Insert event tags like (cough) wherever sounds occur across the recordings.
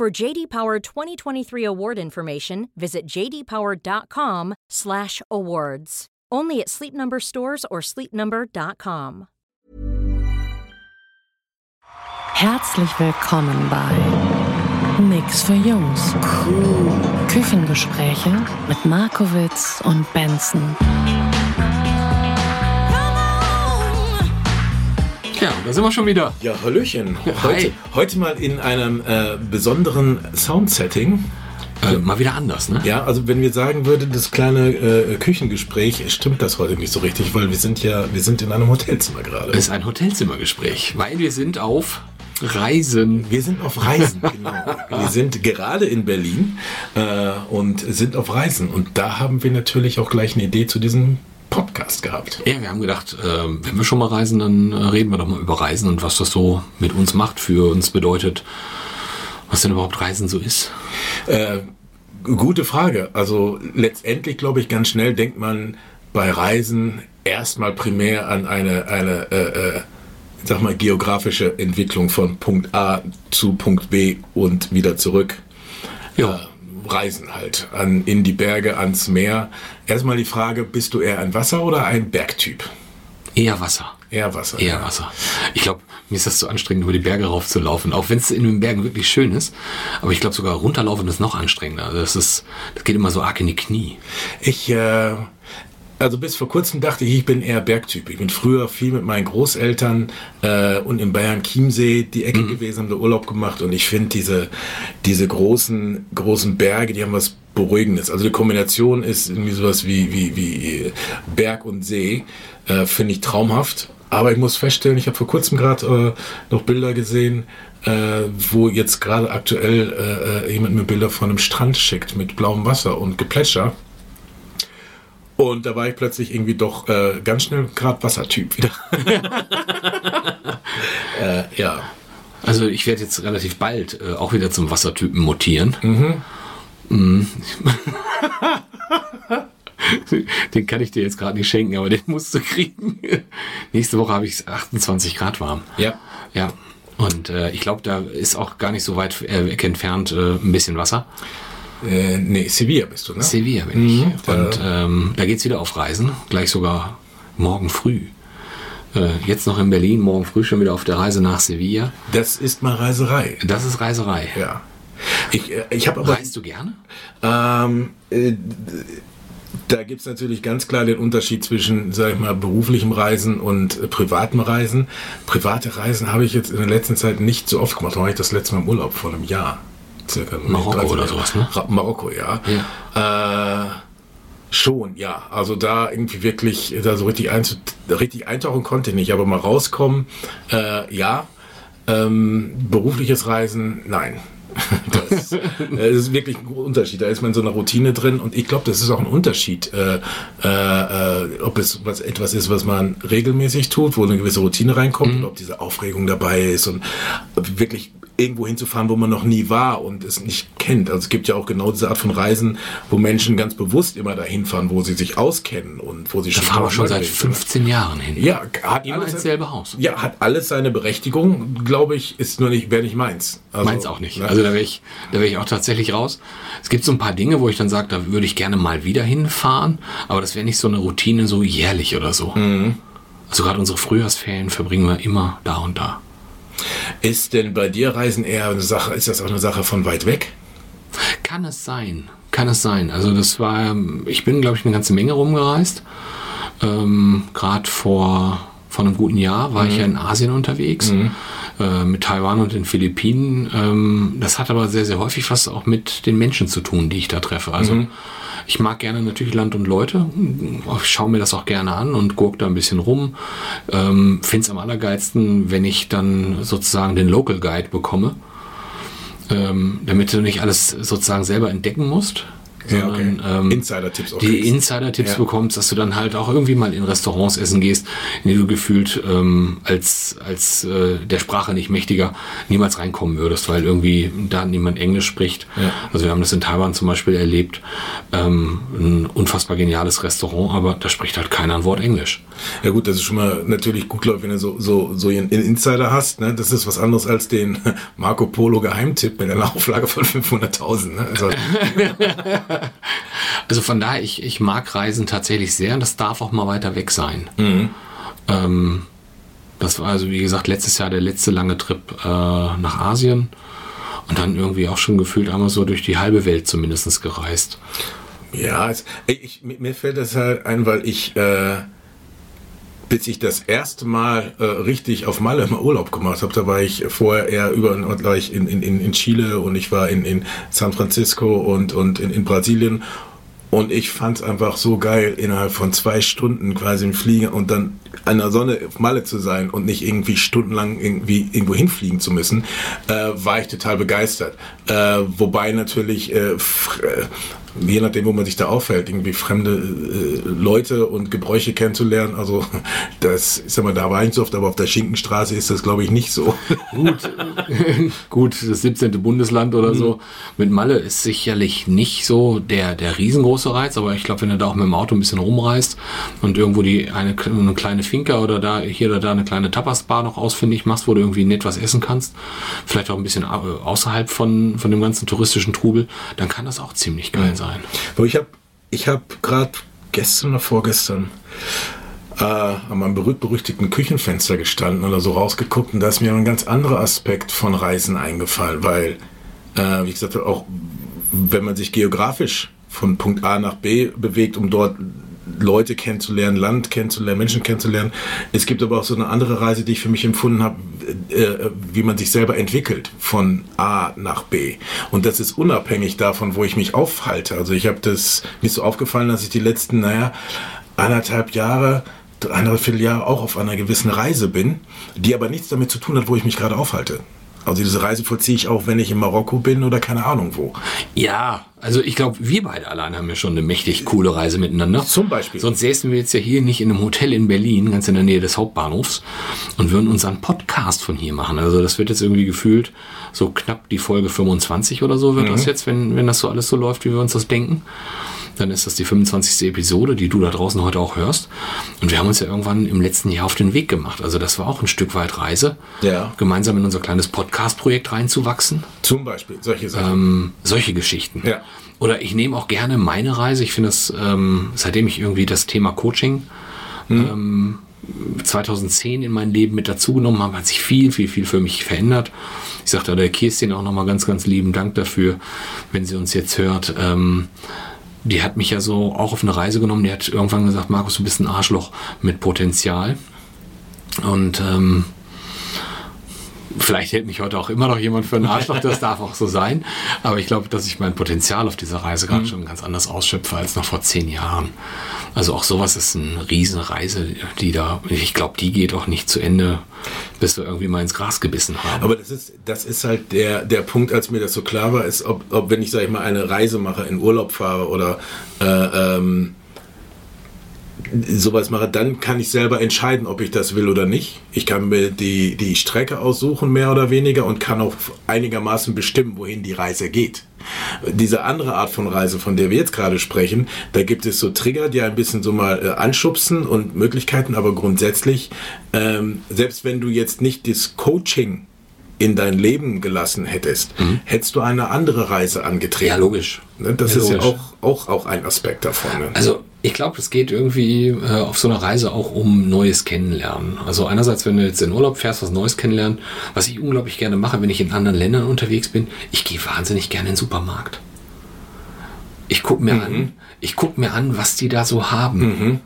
For JD Power 2023 award information, visit jdpower.com/awards. Only at Sleep Number stores or sleepnumber.com. Herzlich willkommen bei Nix für Jungs. Küchengespräche mit Markowitz und Benson. Ja, da sind wir schon wieder. Ja, Hallöchen. Heute, heute mal in einem äh, besonderen Soundsetting. Äh, mal wieder anders, ne? Ja, also wenn wir sagen würde, das kleine äh, Küchengespräch, stimmt das heute nicht so richtig, weil wir sind ja, wir sind in einem Hotelzimmer gerade. Es ist ein Hotelzimmergespräch, weil wir sind auf Reisen. Wir sind auf Reisen, (laughs) genau. Wir sind gerade in Berlin äh, und sind auf Reisen. Und da haben wir natürlich auch gleich eine Idee zu diesem Podcast gehabt. Ja, wir haben gedacht, äh, wenn wir schon mal reisen, dann äh, reden wir doch mal über Reisen und was das so mit uns macht, für uns bedeutet, was denn überhaupt Reisen so ist. Äh, gute Frage. Also letztendlich glaube ich ganz schnell denkt man bei Reisen erstmal primär an eine eine äh, äh, sag mal geografische Entwicklung von Punkt A zu Punkt B und wieder zurück. Ja. Reisen halt an in die Berge, ans Meer. Erstmal die Frage: Bist du eher ein Wasser oder ein Bergtyp? Eher Wasser. Eher Wasser. Eher Wasser. Ich glaube, mir ist das zu anstrengend, über die Berge raufzulaufen, auch wenn es in den Bergen wirklich schön ist. Aber ich glaube, sogar runterlaufen ist noch anstrengender. Also Das, ist, das geht immer so arg in die Knie. Ich, äh, also bis vor kurzem dachte ich, ich bin eher Bergtyp. Ich bin früher viel mit meinen Großeltern äh, und in Bayern Chiemsee die Ecke gewesen, haben da Urlaub gemacht und ich finde diese, diese großen, großen Berge, die haben was Beruhigendes. Also die Kombination ist irgendwie sowas wie, wie, wie Berg und See, äh, finde ich traumhaft. Aber ich muss feststellen, ich habe vor kurzem gerade äh, noch Bilder gesehen, äh, wo jetzt gerade aktuell äh, äh, jemand mir Bilder von einem Strand schickt mit blauem Wasser und Geplätscher. Und da war ich plötzlich irgendwie doch äh, ganz schnell gerade Wassertyp wieder. (laughs) (laughs) äh, ja. Also ich werde jetzt relativ bald äh, auch wieder zum Wassertypen mutieren. Mhm. Mhm. (laughs) den kann ich dir jetzt gerade nicht schenken, aber den musst du kriegen. Nächste Woche habe ich 28 Grad warm. Ja. Ja. Und äh, ich glaube, da ist auch gar nicht so weit äh, entfernt äh, ein bisschen Wasser. Äh, nee, Sevilla bist du, ne? Sevilla bin ich. Mhm, da- Und ähm, da geht's wieder auf Reisen. Gleich sogar morgen früh. Äh, jetzt noch in Berlin, morgen früh schon wieder auf der Reise nach Sevilla. Das ist mal Reiserei. Das ist Reiserei. Ja. Ich, äh, ich habe aber. Reist du gerne? Ähm, äh, da gibt es natürlich ganz klar den Unterschied zwischen, sag ich mal, beruflichem Reisen und äh, privatem Reisen. Private Reisen habe ich jetzt in der letzten Zeit nicht so oft gemacht. Da war ich das letzte Mal im Urlaub vor einem Jahr. Circa Marokko 13 oder sowas, ne? Marokko, ja. Äh, schon, ja. Also da irgendwie wirklich, da so richtig, einzu richtig eintauchen konnte ich nicht, aber mal rauskommen, äh, ja. Ähm, berufliches Reisen, nein. (laughs) Das, äh, das ist wirklich ein Unterschied. Da ist man in so einer Routine drin und ich glaube, das ist auch ein Unterschied, äh, äh, äh, ob es was, etwas ist, was man regelmäßig tut, wo eine gewisse Routine reinkommt und ob diese Aufregung dabei ist und wirklich irgendwo hinzufahren, wo man noch nie war und es nicht kennt. Also es gibt ja auch genau diese Art von Reisen, wo Menschen ganz bewusst immer dahin fahren, wo sie sich auskennen und wo sie Da schon fahren wir schon seit tausendmal gewesen 15 Jahren hin. Ja, hat Immer alles, ins selbe Haus. ja, hat alles seine Berechtigung, glaube ich, ist nur nicht, wäre nicht meins. Also, Meins auch nicht. ne? Also da wäre ich, da wäre ich auch tatsächlich raus. Es gibt so ein paar Dinge, wo ich dann sage, da würde ich gerne mal wieder hinfahren, aber das wäre nicht so eine Routine so jährlich oder so. Mhm. Also gerade unsere Frühjahrsferien verbringen wir immer da und da. Ist denn bei dir Reisen eher eine Sache, ist das auch eine Sache von weit weg? Kann es sein? Kann es sein? Also das war, ich bin, glaube ich, eine ganze Menge rumgereist. Ähm, Gerade vor, vor einem guten Jahr war ich ja in Asien unterwegs, äh, mit Taiwan und den Philippinen. Ähm, das hat aber sehr, sehr häufig was auch mit den Menschen zu tun, die ich da treffe. Also ich mag gerne natürlich Land und Leute, ich schaue mir das auch gerne an und gucke da ein bisschen rum. Ähm, Finde es am allergeilsten, wenn ich dann sozusagen den Local Guide bekomme ähm, damit du nicht alles sozusagen selber entdecken musst. Ja, okay. sondern, ähm, Insider-Tipps Die kriegst. Insider-Tipps Ja. bekommst, dass du dann halt auch irgendwie mal in Restaurants essen gehst, in die du gefühlt ähm, als, als äh, der Sprache nicht mächtiger niemals reinkommen würdest, weil irgendwie da niemand Englisch spricht. Ja. Also wir haben das in Taiwan zum Beispiel erlebt. Ähm, ein unfassbar geniales Restaurant, aber da spricht halt keiner ein Wort Englisch. Ja gut, das ist schon mal natürlich gut, glaube ich, wenn du so, so, so einen Insider hast. Ne? Das ist was anderes als den (laughs) Marco Polo Geheimtipp mit einer Auflage von 500.000. Ne? Also, (laughs) Also von daher, ich, ich mag Reisen tatsächlich sehr und das darf auch mal weiter weg sein. Ähm, das war also, wie gesagt, letztes Jahr der letzte lange Trip äh, nach Asien und dann irgendwie auch schon gefühlt einmal so durch die halbe Welt zumindest gereist. ja, ich, mir mir fällt das halt ein, weil ich, äh, bis ich das erste Mal äh, richtig auf Malle mal Urlaub gemacht habe, da war ich vorher eher über war ich in, in, in Chile und ich war in, in San Francisco und, und in, in Brasilien. Und ich fand es einfach so geil, innerhalb von zwei Stunden quasi im Flieger und dann an der Sonne auf Malle zu sein und nicht irgendwie stundenlang irgendwie irgendwo hinfliegen zu müssen, äh, war ich total begeistert. Äh, wobei natürlich, äh, äh, je nachdem, wo man sich da aufhält, irgendwie fremde äh, Leute und Gebräuche kennenzulernen, also (laughs) das, ich sag mal, da war ich nicht so oft, aber auf der Schinkenstraße ist das, glaube ich, nicht so. (laughs) Gut, (laughs) gut, das 17. Bundesland oder so. Mit Malle ist sicherlich nicht so der, der riesengroße Reiz, aber ich glaube, wenn du da auch mit dem Auto ein bisschen rumreist und irgendwo die eine, eine kleine Finca oder da hier oder da eine kleine Tapas-Bar noch ausfindig machst, wo du irgendwie nett was essen kannst, vielleicht auch ein bisschen au- außerhalb von, von dem ganzen touristischen Trubel, dann kann das auch ziemlich geil sein. Aber ich habe ich hab gerade gestern oder vorgestern äh, an meinem berühmt-berüchtigten Küchenfenster gestanden oder so rausgeguckt und da ist mir ein ganz anderer Aspekt von Reisen eingefallen, weil, äh, wie gesagt, auch wenn man sich geografisch von Punkt A nach B bewegt, um dort Leute kennenzulernen, Land kennenzulernen, Menschen kennenzulernen. Es gibt aber auch so eine andere Reise, die ich für mich empfunden habe, äh, wie man sich selber entwickelt von A nach B. Und das ist unabhängig davon, wo ich mich aufhalte. Also ich habe das mir so aufgefallen, dass ich die letzten, naja, anderthalb Jahre, anderthalb Vierteljahre auch auf einer gewissen Reise bin, die aber nichts damit zu tun hat, wo ich mich gerade aufhalte. Also diese Reise vollziehe ich auch, wenn ich in Marokko bin oder keine Ahnung wo. Ja, also ich glaube, wir beide allein haben ja schon eine mächtig coole Reise miteinander. Zum Beispiel. Sonst säßen wir jetzt ja hier nicht in einem Hotel in Berlin, ganz in der Nähe des Hauptbahnhofs, und würden unseren Podcast von hier machen. Also das wird jetzt irgendwie gefühlt so knapp die Folge 25 oder so wird das jetzt, wenn, wenn das so alles so läuft, wie wir uns das denken. Dann ist das die 25. Episode, die du da draußen heute auch hörst. Und wir haben uns ja irgendwann im letzten Jahr auf den Weg gemacht. Also das war auch ein Stück weit Reise, Ja. gemeinsam in unser kleines Podcast-Projekt reinzuwachsen. Zum Beispiel solche Sachen. Ähm, solche Geschichten. Ja. Oder ich nehme auch gerne meine Reise. Ich finde das, ähm, seitdem ich irgendwie das Thema Coaching ähm, 2010 in mein Leben mit dazugenommen habe, hat sich viel, viel, viel für mich verändert. Ich sagte der Kirstin auch nochmal ganz, ganz lieben Dank dafür, wenn sie uns jetzt hört. Ähm, die hat mich ja so auch auf eine Reise genommen. Die hat irgendwann gesagt, Markus, du bist ein Arschloch mit Potenzial. Und ähm, Vielleicht hält mich heute auch immer noch jemand für einen Arschloch, das darf auch so sein. Aber ich glaube, dass ich mein Potenzial auf dieser Reise gerade schon ganz anders ausschöpfe als noch vor zehn Jahren. Also auch sowas ist eine riesen Reise, die da, ich glaube, die geht auch nicht zu Ende, bis wir irgendwie mal ins Gras gebissen haben. Aber das ist, das ist halt der, der Punkt, als mir das so klar war, ist, ob, ob wenn ich, sag ich mal, eine Reise mache, in Urlaub fahre oder äh, ähm, sowas mache, dann kann ich selber entscheiden, ob ich das will oder nicht. Ich kann mir die, die Strecke aussuchen, mehr oder weniger, und kann auch einigermaßen bestimmen, wohin die Reise geht. Diese andere Art von Reise, von der wir jetzt gerade sprechen, da gibt es so Trigger, die ein bisschen so mal äh, anschubsen und Möglichkeiten, aber grundsätzlich, ähm, selbst wenn du jetzt nicht das Coaching in dein Leben gelassen hättest, hättest du eine andere Reise angetreten. ja, logisch. Ne, Das Ja, ist ja logisch. auch, auch, auch ein Aspekt davon. Ne? Also ich glaube, es geht irgendwie äh, auf so einer Reise auch um Neues kennenlernen. Also einerseits, wenn du jetzt in Urlaub fährst, was Neues kennenlernen, was ich unglaublich gerne mache, wenn ich in anderen Ländern unterwegs bin, ich gehe wahnsinnig gerne in den Supermarkt. Ich gucke mir an, ich guck mir an, was die da so haben.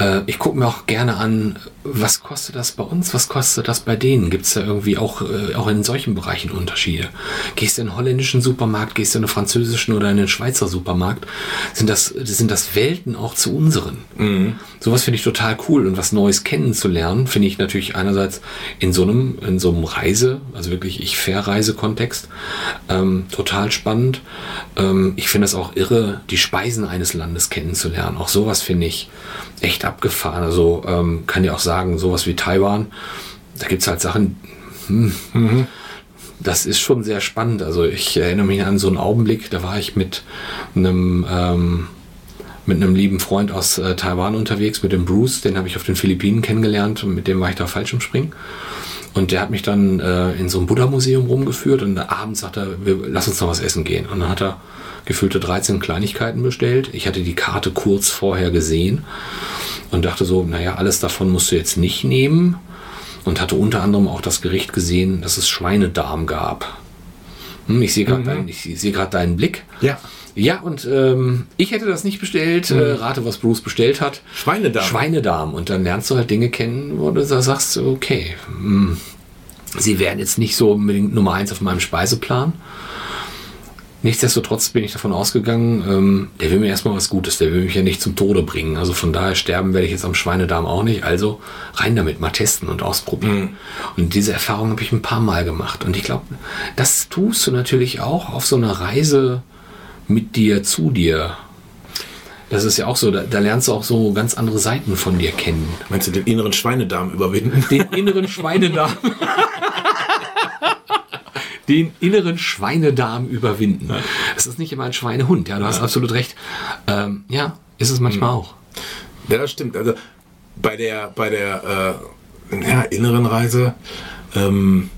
Äh, ich gucke mir auch gerne an, was kostet das bei uns, was kostet das bei denen? Gibt es da irgendwie auch, äh, auch in solchen Bereichen Unterschiede? Gehst du in den holländischen Supermarkt, gehst du in den französischen oder in den Schweizer Supermarkt? Sind das, sind das Welten auch zu unseren? Mhm. Sowas finde ich total cool und was Neues kennenzulernen, finde ich natürlich einerseits in so einem, in so einem Reise, also wirklich ich Verreise-Kontext, ähm, total spannend. Ähm, ich finde es auch irre, die Speisen eines Landes kennenzulernen. Auch sowas finde ich echt abgefahren. Also ähm, kann ja auch sagen, sowas wie Taiwan, da gibt es halt Sachen, hm, das ist schon sehr spannend. Also ich erinnere mich an so einen Augenblick, da war ich mit einem ähm, mit einem lieben Freund aus äh, Taiwan unterwegs, mit dem Bruce, den habe ich auf den Philippinen kennengelernt und mit dem war ich da falsch im Springen. Und der hat mich dann äh, in so ein Buddha-Museum rumgeführt und abends sagt er, wir, lass uns noch was essen gehen. Und dann hat er gefühlte 13 Kleinigkeiten bestellt. Ich hatte die Karte kurz vorher gesehen und dachte so, naja, alles davon musst du jetzt nicht nehmen. Und hatte unter anderem auch das Gericht gesehen, dass es Schweinedarm gab. Hm, ich sehe gerade mhm. deinen, seh deinen Blick. Ja. Ja, und ähm, ich hätte das nicht bestellt. Äh, mhm. Äh, rate, was Bruce bestellt hat. Schweinedarm. Schweinedarm. Und dann lernst du halt Dinge kennen, wo du sagst, okay, mh, hm, sie wären jetzt nicht so unbedingt Nummer eins auf meinem Speiseplan. Nichtsdestotrotz bin ich davon ausgegangen, ähm, der will mir erstmal was Gutes, der will mich ja nicht zum Tode bringen. Also von daher sterben werde ich jetzt am Schweinedarm auch nicht. Also rein damit, mal testen und ausprobieren. Mhm. Und diese Erfahrung habe ich ein paar Mal gemacht. Und ich glaube, das tust du natürlich auch auf so einer Reise mit dir, zu dir. Das ist ja auch so, da, da, lernst du auch so ganz andere Seiten von dir kennen. Meinst du den inneren Schweinedarm überwinden? Den inneren Schweinedarm. den inneren Schweinedarm überwinden. Es ist nicht immer ein Schweinehund, ja, du hast absolut recht. Ähm, ja, ist es manchmal mhm. auch. Ja, das stimmt. Also bei der, bei der äh, ja, inneren Reise ähm,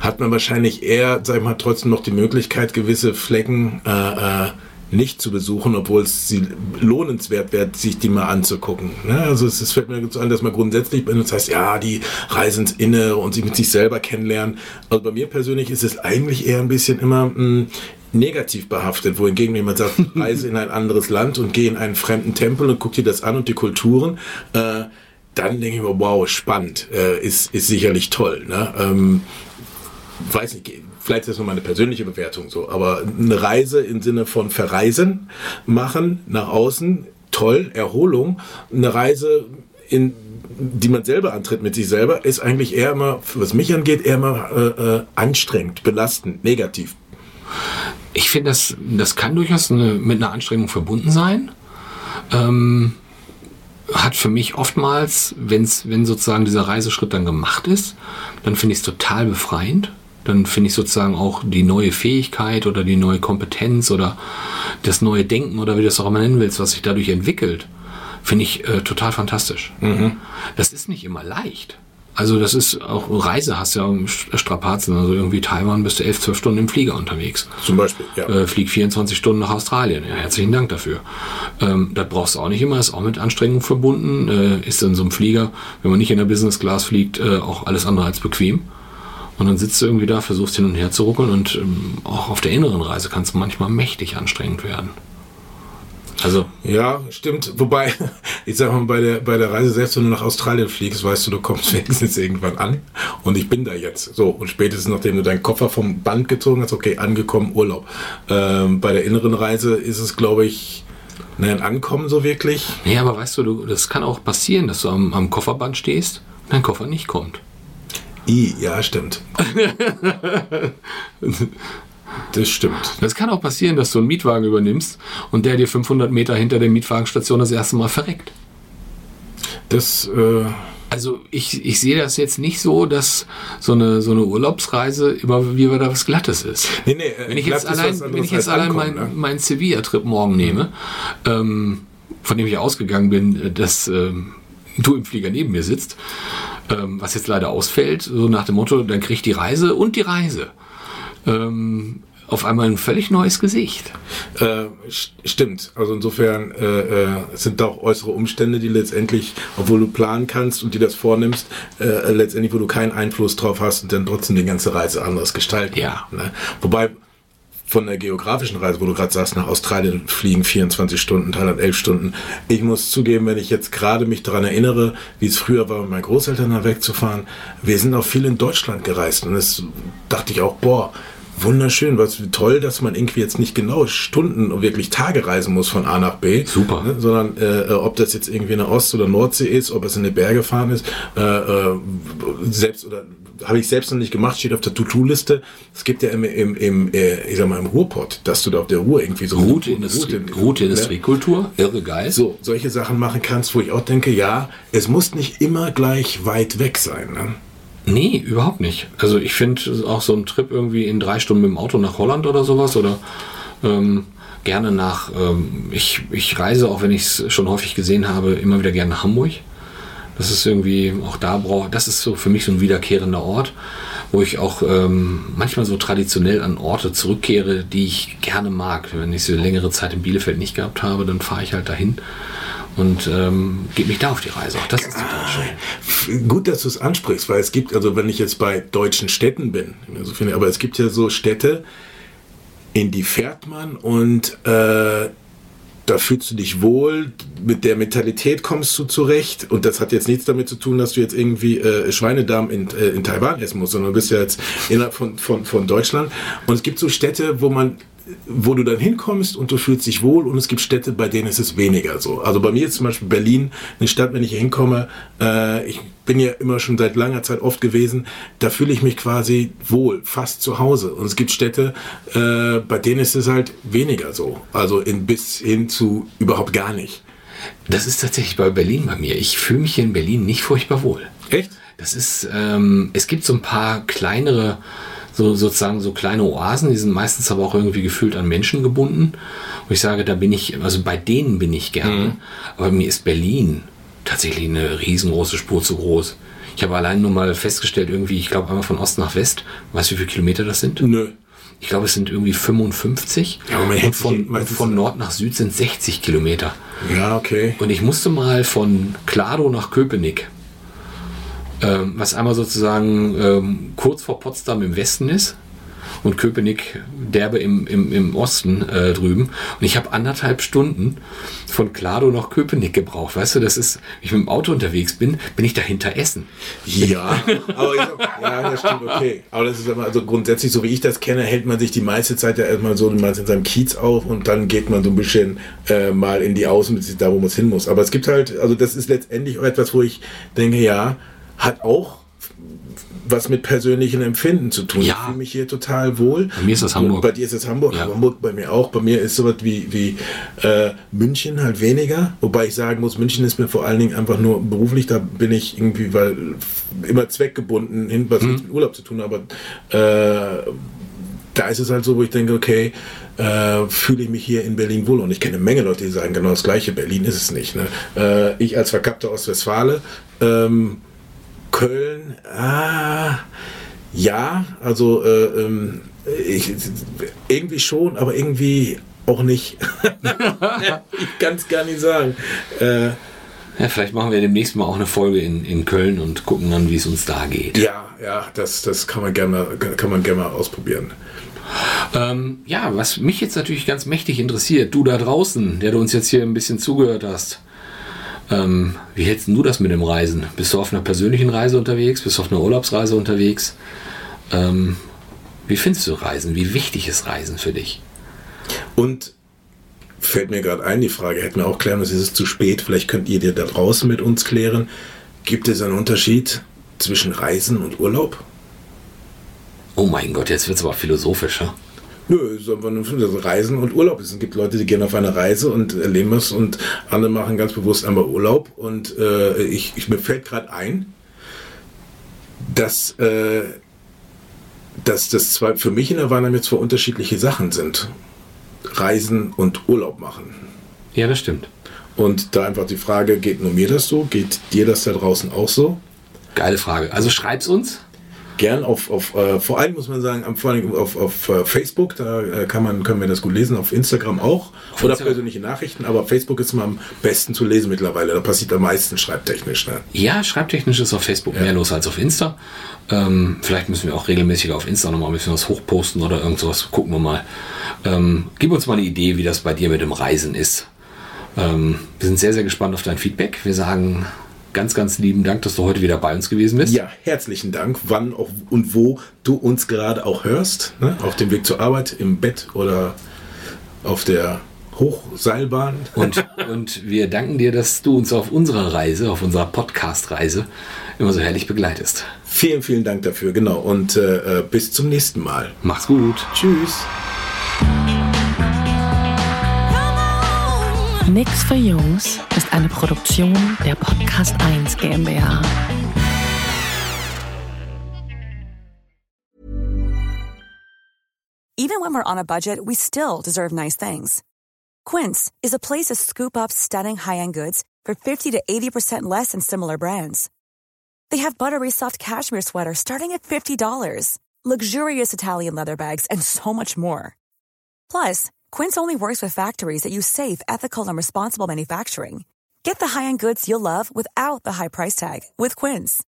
hat man wahrscheinlich eher, sag ich mal, trotzdem noch die Möglichkeit, gewisse Flecken äh, äh, nicht zu besuchen, obwohl es sie lohnenswert wäre, sich die mal anzugucken. Ne? Also es, es fällt mir so an, dass man grundsätzlich das heißt, ja, die Reise ins Innere und sich mit sich selber kennenlernen. Also bei mir persönlich ist es eigentlich eher ein bisschen immer mh, hm, negativ behaftet, wohingegen jemand sagt, (laughs) reise in ein anderes Land und gehe in einen fremden Tempel und guck dir das an und die Kulturen. Äh, dann denke ich mir, wow, spannend, äh, ist, ist sicherlich toll. Ne? Ähm, weiß nicht, vielleicht ist das nur meine persönliche Bewertung so, aber eine Reise im Sinne von verreisen, machen, nach außen, toll, Erholung, eine Reise in die man selber antritt mit sich selber, ist eigentlich eher immer, was mich angeht, eher immer äh, äh, anstrengend, belastend, negativ. Ich finde, das, das kann durchaus eine, mit einer Anstrengung verbunden sein. Ähm, hat für mich oftmals, wenn's, wenn sozusagen dieser Reiseschritt dann gemacht ist, dann finde ich es total befreiend dann finde ich sozusagen auch die neue Fähigkeit oder die neue Kompetenz oder das neue Denken oder wie du es auch immer nennen willst, was sich dadurch entwickelt, finde ich äh, total fantastisch. Mhm. Das ist nicht immer leicht. Also das ist auch Reise hast ja Strapazen. Also irgendwie Taiwan bist du elf, zwölf Stunden im Flieger unterwegs. Zum Beispiel, ja. Äh, flieg 24 Stunden nach Australien. Ja, herzlichen Dank dafür. Ähm, das brauchst du auch nicht immer, ist auch mit Anstrengung verbunden. Äh, ist in so einem Flieger, wenn man nicht in der Business Class fliegt, äh, auch alles andere als bequem. Und dann sitzt du irgendwie da, versuchst hin und her zu ruckeln und ähm, auch auf der inneren Reise kann es manchmal mächtig anstrengend werden. Also. Ja, stimmt. Wobei, (laughs) ich sag mal, bei der, bei der Reise selbst, wenn du nach Australien fliegst, weißt du, du kommst (laughs) wenigstens irgendwann an und ich bin da jetzt. So, und spätestens nachdem du deinen Koffer vom Band gezogen hast, okay, angekommen, Urlaub. Ähm, bei der inneren Reise ist es, glaube ich, ein Ankommen so wirklich. Nee, aber weißt du, du, das kann auch passieren, dass du am, am Kofferband stehst und dein Koffer nicht kommt. I, ja, stimmt. (laughs) Das stimmt. Das kann auch passieren, dass du einen Mietwagen übernimmst und der dir 500 Meter hinter der Mietwagenstation das erste Mal verreckt. Das. Äh also ich, ich sehe das jetzt nicht so, dass so eine, so eine Urlaubsreise immer wieder was Glattes ist. Nee, nee, äh, wenn ich jetzt allein, wenn ich jetzt allein meinen ne? mein Sevilla-Trip morgen nehme, ähm, von dem ich ausgegangen bin, äh, dass ähm, du im Flieger neben mir sitzt, ähm, was jetzt leider ausfällt, so nach dem Motto, dann kriegt die Reise und die Reise. Ähm, auf einmal ein völlig neues Gesicht. Äh, stimmt. Also insofern äh, äh, sind da auch äußere Umstände, die letztendlich, obwohl du planen kannst und dir das vornimmst, äh, letztendlich, wo du keinen Einfluss drauf hast und dann trotzdem die ganze Reise anders gestalten. Ja. Ne? Wobei von der geografischen Reise, wo du gerade sagst, nach Australien fliegen 24 Stunden, Thailand 11 Stunden. Ich muss zugeben, wenn ich jetzt gerade mich daran erinnere, wie es früher war, mit meinen Großeltern da wegzufahren, wir sind auch viel in Deutschland gereist und das dachte ich auch, boah, wunderschön, was toll, dass man irgendwie jetzt nicht genau Stunden und wirklich Tage reisen muss von A nach B. Super. Ne, sondern äh, ob das jetzt irgendwie eine Ost- oder Nordsee ist, ob es in die Berge fahren ist, äh, äh, selbst oder habe ich selbst noch nicht gemacht, steht auf der To-Do-Liste. Es gibt ja im, im, im äh, ich sag mal, im Ruhrpott, dass du da auf der Ruhr irgendwie so Gute, Industrie, Route- gute ne? Industriekultur, irre geil. so solche Sachen machen kannst, wo ich auch denke, ja, es muss nicht immer gleich weit weg sein. Ne? Nee, überhaupt nicht. Also ich finde auch so ein Trip irgendwie in drei Stunden mit dem Auto nach Holland oder sowas oder ähm, gerne nach, ähm, ich, ich reise, auch wenn ich es schon häufig gesehen habe, immer wieder gerne nach Hamburg. Das ist irgendwie, auch da das ist so für mich so ein wiederkehrender Ort, wo ich auch ähm, manchmal so traditionell an Orte zurückkehre, die ich gerne mag. Wenn ich so längere Zeit in Bielefeld nicht gehabt habe, dann fahre ich halt dahin und ähm, gebe mich da auf die Reise. Auch das ist total schön. Gut, dass du es ansprichst, weil es gibt, also wenn ich jetzt bei deutschen Städten bin, also finde, aber es gibt ja so Städte, in die fährt man und äh, da fühlst du dich wohl, mit der Mentalität kommst du zurecht. Und das hat jetzt nichts damit zu tun, dass du jetzt irgendwie äh, Schweinedarm in, äh, in Taiwan essen musst, sondern du bist ja jetzt innerhalb von, von, von Deutschland. Und es gibt so Städte, wo man wo du dann hinkommst und du fühlst dich wohl und es gibt Städte, bei denen ist es weniger so. Also bei mir ist zum Beispiel Berlin eine Stadt, wenn ich hier hinkomme, äh, ich bin ja immer schon seit langer Zeit oft gewesen, da fühle ich mich quasi wohl, fast zu Hause. Und es gibt Städte, äh, bei denen ist es halt weniger so. Also in, bis hin zu überhaupt gar nicht. Das ist tatsächlich bei Berlin bei mir. Ich fühle mich hier in Berlin nicht furchtbar wohl. Echt? Das ist, ähm, es gibt so ein paar kleinere, so sozusagen so kleine Oasen, die sind meistens aber auch irgendwie gefühlt an Menschen gebunden. Und ich sage, da bin ich, also bei denen bin ich gerne. Aber mir ist Berlin tatsächlich eine riesengroße Spur zu groß. Ich habe allein nur mal festgestellt, irgendwie, ich glaube einmal von Ost nach West, weißt du, wie viele Kilometer das sind? Nö. Ich glaube, es sind irgendwie 55. Ja, und von, meistens- von Nord nach Süd sind 60 Kilometer. Ja, okay. Und ich musste mal von Klado nach Köpenick, ähm, was einmal sozusagen ähm, kurz vor Potsdam im Westen ist und Köpenick derbe im, im, im Osten äh, drüben. Und ich habe anderthalb Stunden von Klado nach Köpenick gebraucht. Weißt du, das ist, wenn ich mit dem Auto unterwegs bin, bin ich dahinter Essen. Ja, (laughs) aber ich, ja, das stimmt, okay. Aber das ist aber also grundsätzlich, so wie ich das kenne, hält man sich die meiste Zeit ja erstmal so man in seinem Kiez auf und dann geht man so ein bisschen äh, mal in die Außen, da wo man hin muss. Aber es gibt halt, also das ist letztendlich auch etwas, wo ich denke, ja, hat auch was mit persönlichen Empfinden zu tun. Ja. Ich fühle mich hier total wohl. Bei mir ist das Hamburg. Bei dir ist es Hamburg, Ja. Hamburg bei mir auch. Bei mir ist sowas wie, wie äh, München halt weniger. Wobei ich sagen muss, München ist mir vor allen Dingen einfach nur beruflich, da bin ich irgendwie, weil immer zweckgebunden hin, was nichts mit Urlaub zu tun aber äh, da ist es halt so, wo ich denke, okay, äh, fühle ich mich hier in Berlin wohl. Und ich kenne eine Menge Leute, die sagen, genau das Gleiche, Berlin ist es nicht. Ne? Äh, ich als verkappter Ostwestfale, ähm, Köln, ah, ja, also äh, ähm, ich, irgendwie schon, aber irgendwie auch nicht. (laughs) ich kann es gar nicht sagen. Äh, Ja, vielleicht machen wir demnächst mal auch eine Folge in, in Köln und gucken dann, wie es uns da geht. ja, ja, das, das kann man gerne mal, kann man gerne mal ausprobieren. Ähm, ja, was mich jetzt natürlich ganz mächtig interessiert, du da draußen, der du uns jetzt hier ein bisschen zugehört hast, ähm, wie hältst du das mit dem Reisen? Bist du auf einer persönlichen Reise unterwegs? Bist du auf einer Urlaubsreise unterwegs? Ähm, wie findest du Reisen? Wie wichtig ist Reisen für dich? Und fällt mir gerade ein, die Frage hätten wir auch klären müssen, ist es zu spät? Vielleicht könnt ihr dir da draußen mit uns klären. Gibt es einen Unterschied zwischen Reisen und Urlaub? Oh mein Gott, jetzt wird es aber philosophischer. Nö, es ist einfach nur also Reisen und Urlaub. Es gibt Leute, die gehen auf eine Reise und erleben es und andere machen ganz bewusst einmal Urlaub. Und äh, ich, ich, mir fällt gerade ein, dass, äh, dass das zwei, für mich in der jetzt zwei unterschiedliche Sachen sind. Reisen und Urlaub machen. Ja, das stimmt. Und da einfach die Frage, geht nur mir das so? Geht dir das da draußen auch so? Geile Frage. Also schreib's uns. Gern auf, auf äh, vor allem muss man sagen, vor allem auf, auf äh, Facebook, da äh, kann man, können wir das gut lesen, auf Instagram auch. Auf oder Instagram. persönliche Nachrichten, aber Facebook ist immer am besten zu lesen mittlerweile. Da passiert am meisten schreibtechnisch. Ne? Ja, schreibtechnisch ist auf Facebook mehr los als auf Insta. Ähm, vielleicht müssen wir auch regelmäßig auf Insta nochmal ein bisschen was hochposten oder irgend sowas. Gucken wir mal. Ähm, gib uns mal eine Idee, wie das bei dir mit dem Reisen ist. Ähm, wir sind sehr, sehr gespannt auf dein Feedback. Wir sagen ganz, ganz lieben Dank, dass du heute wieder bei uns gewesen bist. Ja, herzlichen Dank, wann auch und wo du uns gerade auch hörst. Ne? Auf dem Weg zur Arbeit, im Bett oder auf der Hochseilbahn. Und, und wir danken dir, dass du uns auf unserer Reise, auf unserer Podcast-Reise immer so herrlich begleitest. Vielen, vielen Dank dafür, genau. Und äh, bis zum nächsten Mal. Mach's gut. Tschüss. Nix für Jungs ist eine Produktion der Podcast 1 GmbH. Even when we're on a budget, we still deserve nice things. Quince is a place to scoop up stunning high-end goods for 50 to 80% less than similar brands. They have buttery soft cashmere sweaters starting at $50, luxurious Italian leather bags, and so much more. Plus, Quince only works with factories that use safe, ethical, and responsible manufacturing. Get the high-end goods you'll love without the high price tag with Quince.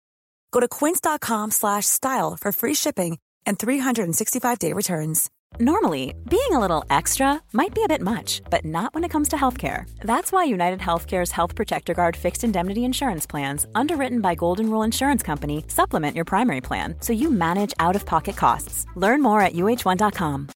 Go to quince.com slash style for free shipping and 365-day returns. Normally, being a little extra might be a bit much, but not when it comes to healthcare. That's why United Healthcare's Health Protector Guard fixed indemnity insurance plans, underwritten by Golden Rule Insurance Company, supplement your primary plan so you manage out of pocket costs. Learn more at uh1.com.